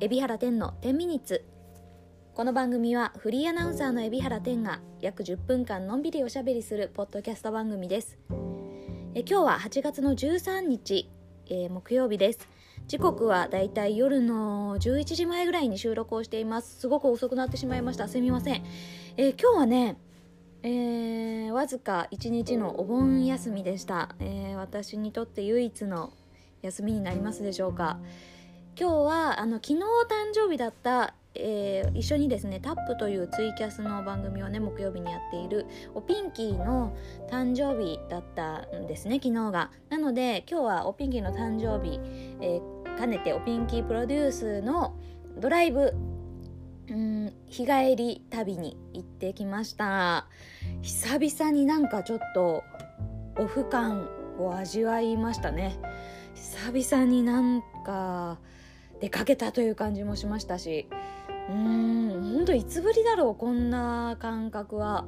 海老原天の10ミニッツ。この番組はフリーアナウンサーの海老原天が約10分間のんびりおしゃべりするポッドキャスト番組です。え今日は8月の13日、えー、木曜日です。時刻はだいたい夜の11時前ぐらいに収録をしています。すごく遅くなってしまいました。すみません、えー、今日はねえー、わずか1日のお盆休みでした、えー、私にとって唯一の休みになりますでしょうか。今日はあの昨日誕生日だった、えー、一緒にですねタップというツイキャスの番組をね木曜日にやっているおピンキーの誕生日だったんですね昨日が。なので今日はおピンキーの誕生日、えー、兼ねておピンキープロデュースのドライブうん日帰り旅に行ってきました。久々になんかちょっとオフ感を味わいましたね。久々になんか出かけたという感じもしましたしうーんほんといつぶりだろうこんな感覚は。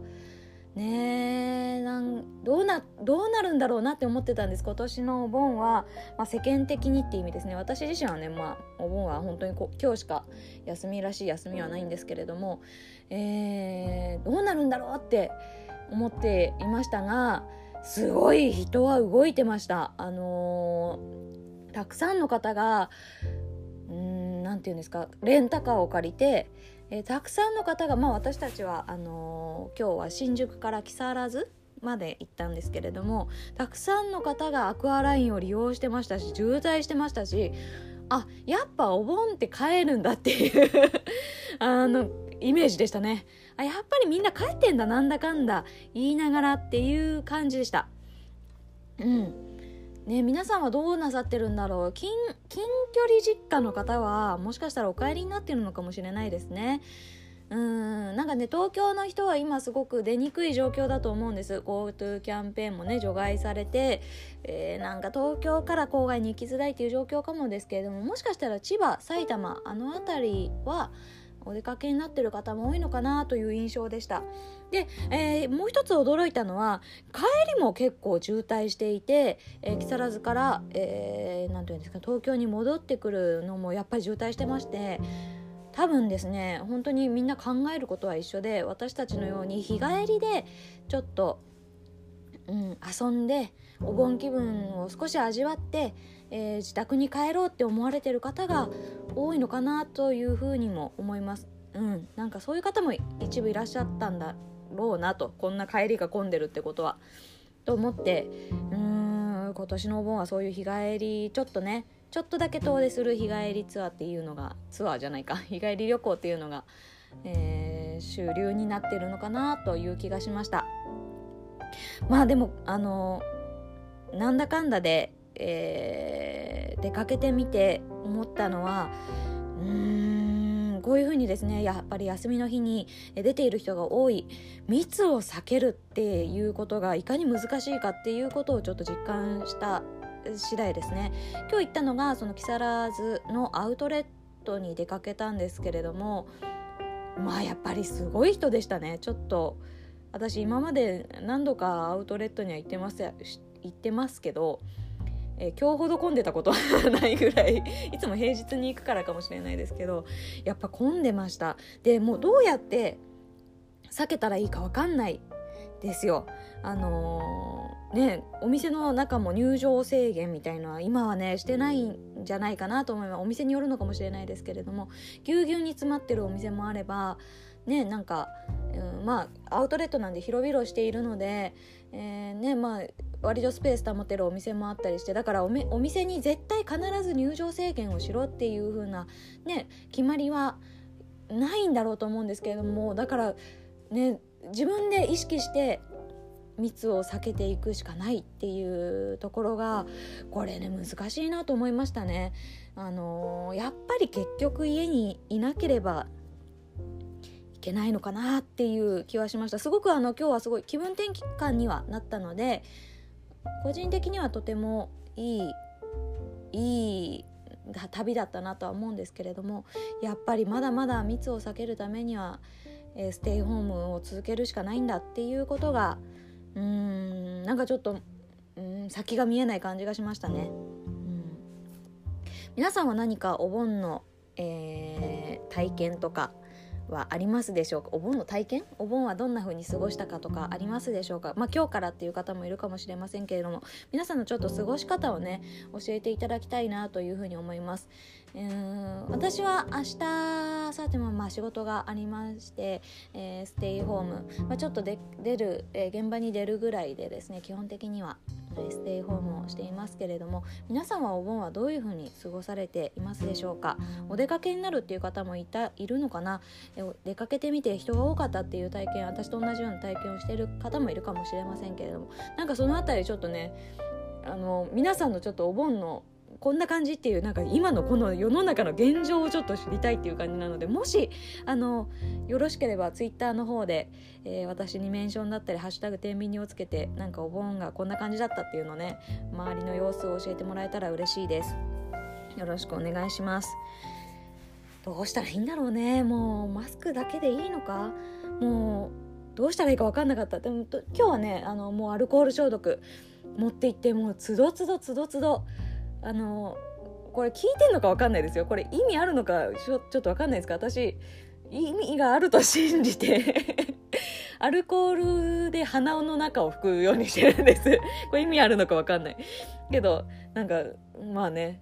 ねえなんどうなどうなるんだろうなって思ってたんです。今年のお盆は、まあ、世間的にって意味ですね。私自身はね、まあ、お盆は本当にこ今日しか休みらしい休みはないんですけれども、えー、どうなるんだろうって思っていましたがすごい人は動いてました。あのー、たくさんの方が何て言うんですかレンタカーを借りて、えー、たくさんの方がまあ私たちはあのー、今日は新宿から木更津まで行ったんですけれどもたくさんの方がアクアラインを利用してましたし渋滞してましたしあやっぱお盆って帰るんだっていう あのイメージでしたね。あやっぱりみんな帰ってんだなんだかんだ言いながらっていう感じでした。うん。ね、皆さんはどうなさってるんだろう？近近距離実家の方はもしかしたらお帰りになってるのかもしれないですね。うんなんかね東京の人は今すごく出にくい状況だと思うんです GoTo キャンペーンもね除外されて、えー、なんか東京から郊外に行きづらいっていう状況かもですけれどももしかしたら千葉埼玉あの辺りはお出かけになってる方も多いのかなという印象でした。で、えー、もう一つ驚いたのは帰りも結構渋滞していて、えー、木更津から、えー、ていうんですか東京に戻ってくるのもやっぱり渋滞してまして多分ですね本当にみんな考えることは一緒で私たちのように日帰りでちょっと、うん、遊んでお盆気分を少し味わって、えー、自宅に帰ろうって思われてる方が多いのかなというふうにも思います。うん、なんかそういう方も一部いらっしゃったんだろうなとこんな帰りが混んでるってことは。と思ってうーん今年のお盆はそういう日帰りちょっとねちょっとだけ遠出する日帰りツアーっていうのがツアーじゃないか 日帰り旅行っていうのが、えー、主流になってるのかなという気がしましたまあでもあのなんだかんだで、えー、出かけてみて思ったのはうーんこういうふうにですねやっぱり休みの日に出ている人が多い密を避けるっていうことがいかに難しいかっていうことをちょっと実感した次第ですね。今日行ったのがその木更津のアウトレットに出かけたんですけれどもまあやっぱりすごい人でしたね。ちょっと私今まで何度かアウトレットには行ってます行ってますけど、えー、今日ほど混んでたことは ないぐらいいつも平日に行くからかもしれないですけどやっぱ混んでました。でもうどうやって避けたらいいか分かんないですよ。あのー、ねお店の中も入場制限みたいのは今はねしてないんじゃないかなと思いますお店によるのかもしれないですけれどもぎゅうぎゅうに詰まってるお店もあればねなんか、うん、まあアウトレットなんで広々しているので、えー、ねまあ割とスペース保てるお店もあったりしてだからお店に絶対必ず入場制限をしろっていう風なね決まりはないんだろうと思うんですけれどもだからね自分で意識して密を避けていくしかないっていうところがこれね難しいなと思いましたね。あのー、やっぱり結局家にいなければいけないのかなっていう気はしましたすごくあの今日はすごい気分転換にはなったので個人的にはとてもいいいい旅だったなとは思うんですけれどもやっぱりまだまだ密を避けるためにはえステイホームを続けるしかないんだっていうことがうーんなんかちょっとうん先が見えない感じがしましたね。うん、皆さんは何かお盆のえー、体験とかはありますでしょうか？お盆の体験？お盆はどんな風に過ごしたかとかありますでしょうか？まあ今日からっていう方もいるかもしれませんけれども皆さんのちょっと過ごし方をね教えていただきたいなというふうに思います。うん私は明日さてもまあ仕事がありまして、えー、ステイホーム、まあ、ちょっと出る、えー、現場に出るぐらいでですね基本的にはステイホームをしていますけれども皆さんはお盆はどういうふうに過ごされていますでしょうか？お出かけになるっていう方もいたいるのかな？出かけてみて人が多かったっていう体験私と同じような体験をしている方もいるかもしれませんけれどもなんかその辺りちょっとねあの皆さんのちょっとお盆のこんな感じっていうなんか今のこの世の中の現状をちょっと知りたいっていう感じなのでもしあのよろしければツイッターの方で、えー、私にメンションだったり「ハッシュタグ天秤をつけてなんかお盆がこんな感じだったっていうのね周りの様子を教えてもらえたら嬉しいです。よろしくお願いします。どうしたらいいんだろうね。もうマスクだけでいいのか？もうどうしたらいいか分かんなかった。でも今日はねあのもうアルコール消毒持って行ってもうつどつどつどつどあのこれ聞いてんのか分かんないですよ。これ意味あるのかちょっと分かんないですか。私意味があると信じて アルコールで鼻の中を拭くようにしてるんです。これ意味あるのか分かんない。けどなんかまあね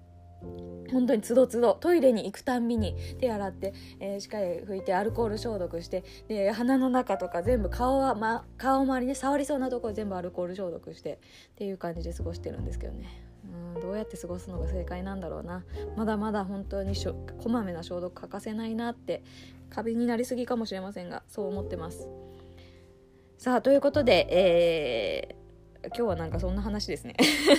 本当につどつどトイレに行くたんびに手洗って、えー、しっかり拭いてアルコール消毒してで鼻の中とか全部顔は、ま、顔周りね触りそうなところ全部アルコール消毒してっていう感じで過ごしてるんですけどね。うんどうやって過ごすのが正解なんだろうな。まだまだ本当にこまめな消毒欠かせないなって壁になりすぎかもしれませんがそう思ってます。さあということで、えー、今日はなんかそんな話ですね。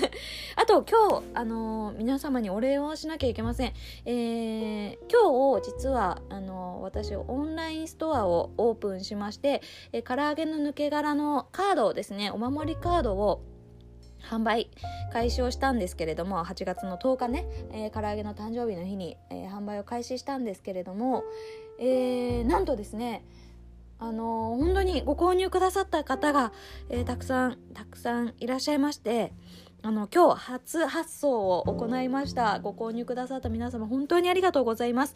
あと今日、あのー、皆様にお礼をしなきゃいけません。えー、今日実はあのー、私オンラインストアをオープンしまして、えー、唐揚げの抜け殻のカードをですねお守りカードを販売開始をしたんですけれども8月の10日ね、えー、唐揚げの誕生日の日に、えー、販売を開始したんですけれども、えー、なんとですねあのー、本当にご購入くださった方が、えー、たくさんたくさんいらっしゃいましてあの今日初発送を行いましたご購入くださった皆様本当にありがとうございます。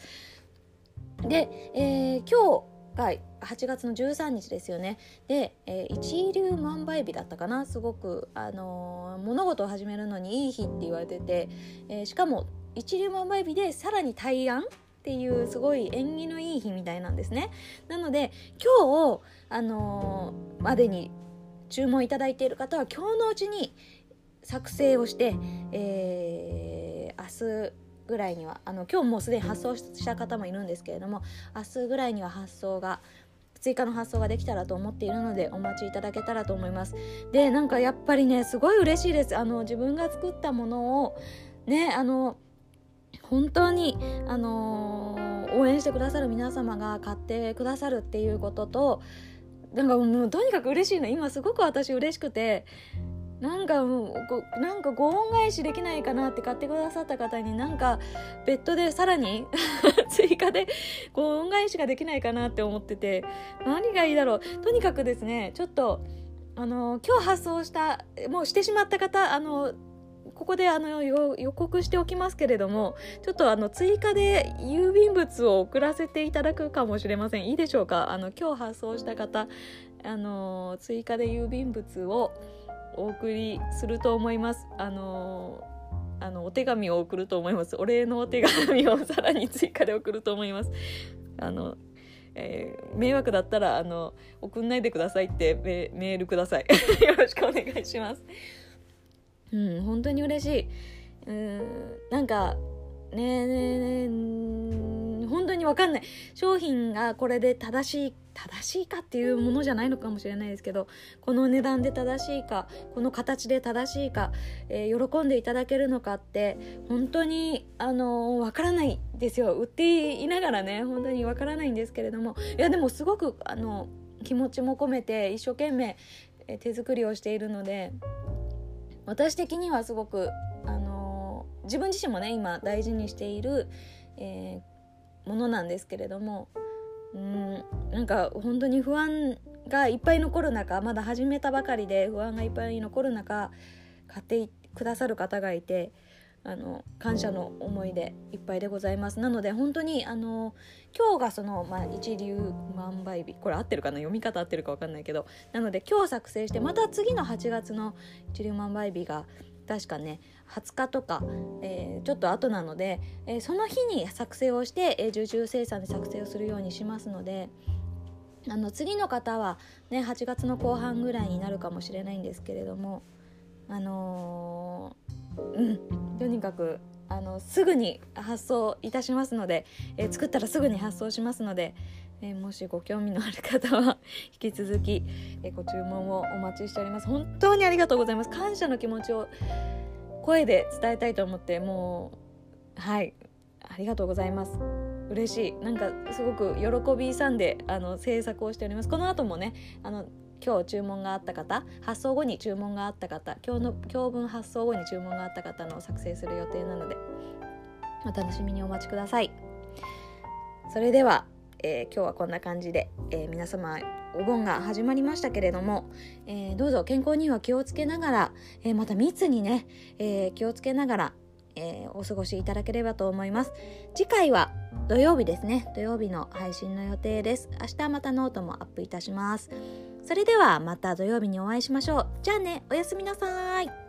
で、えー、今日が8月の13日ですよね。で、えー、一流万倍日だったかな。すごく、あのー、物事を始めるのにいい日って言われてて、えー、しかも一流万倍日でさらに大安っていうすごい縁起のいい日みたいなんですね。なので今日、あのまでに注文いただいている方は今日のうちに作成をして、えー、明日ぐらいにはあの今日もうすでに発送した方もいるんですけれども明日ぐらいには発送が追加の発送ができたらと思っているのでお待ちいただけたらと思います。でなんかやっぱりねすごい嬉しいです。あの自分が作ったものをねあの本当にあの、応援してくださる皆様が買ってくださるっていうこととなんかもうとにかく嬉しいの。今すごく私嬉しくてなんかもうなんかご恩返しできないかなって買ってくださった方になんか別途でさらに 追加でご恩返しができないかなって思ってて何がいいだろう。とにかくですねちょっとあの今日発送したもうしてしまった方あのここであの予告しておきますけれどもちょっとあの追加で郵便物を送らせていただくかもしれません。いいでしょうか？あの今日発送した方あの追加で郵便物をお送りすると思います。あのあのお手紙を送ると思います。お礼のお手紙をさらに追加で送ると思います。あの、えー、迷惑だったらあの送んないでくださいってメメールください。よろしくお願いします。うん本当に嬉しい。うんなんかねえねね本当に分かんない。商品がこれで正しい正しいかっていうものじゃないのかもしれないですけどこの値段で正しいかこの形で正しいか、えー、喜んでいただけるのかって本当にあのわからないですよ。売っていながらね本当にわからないんですけれども。いやでもすごくあの気持ちも込めて一生懸命手作りをしているので私的にはすごくあの自分自身もね今大事にしている、え、ものなんですけれどもうんなんか本当に不安がいっぱい残る中まだ始めたばかりで不安がいっぱい残る中買ってくださる方がいてあの感謝の思いでいっぱいでございます。なので本当にあの今日がその、まあ、一流万倍日これ合ってるかな読み方合ってるか分かんないけどなので今日作成してまた次の8月の一流万倍日が確かね20日とか、えー、ちょっと後なので、えー、その日に作成をして、えー、受注生産で作成をするようにしますのであの次の方は、ね、8月の後半ぐらいになるかもしれないんですけれどもあのうんとにかくあのすぐに発送いたしますので、え、作ったらすぐに発送しますので、えー、もしご興味のある方は 引き続き、えー、ご注文をお待ちしております。本当にありがとうございます。感謝の気持ちを声で伝えたいと思ってもうはい。ありがとうございます。嬉しい。なんかすごく喜びさんであの制作をしております。この後もねあの今日注文があった方発送後に注文があった方今日の今日分発送後に注文があった方の作成する予定なのでお楽しみにお待ちください。それでは、えー、今日はこんな感じで、えー、皆様お盆が始まりましたけれども、えー、どうぞ健康には気をつけながら、えまた密にね、え気をつけながら、えお過ごしいただければと思います。次回は土曜日ですね。土曜日の配信の予定です。明日またノートもアップいたします。それではまた土曜日にお会いしましょう。じゃあね、おやすみなさい。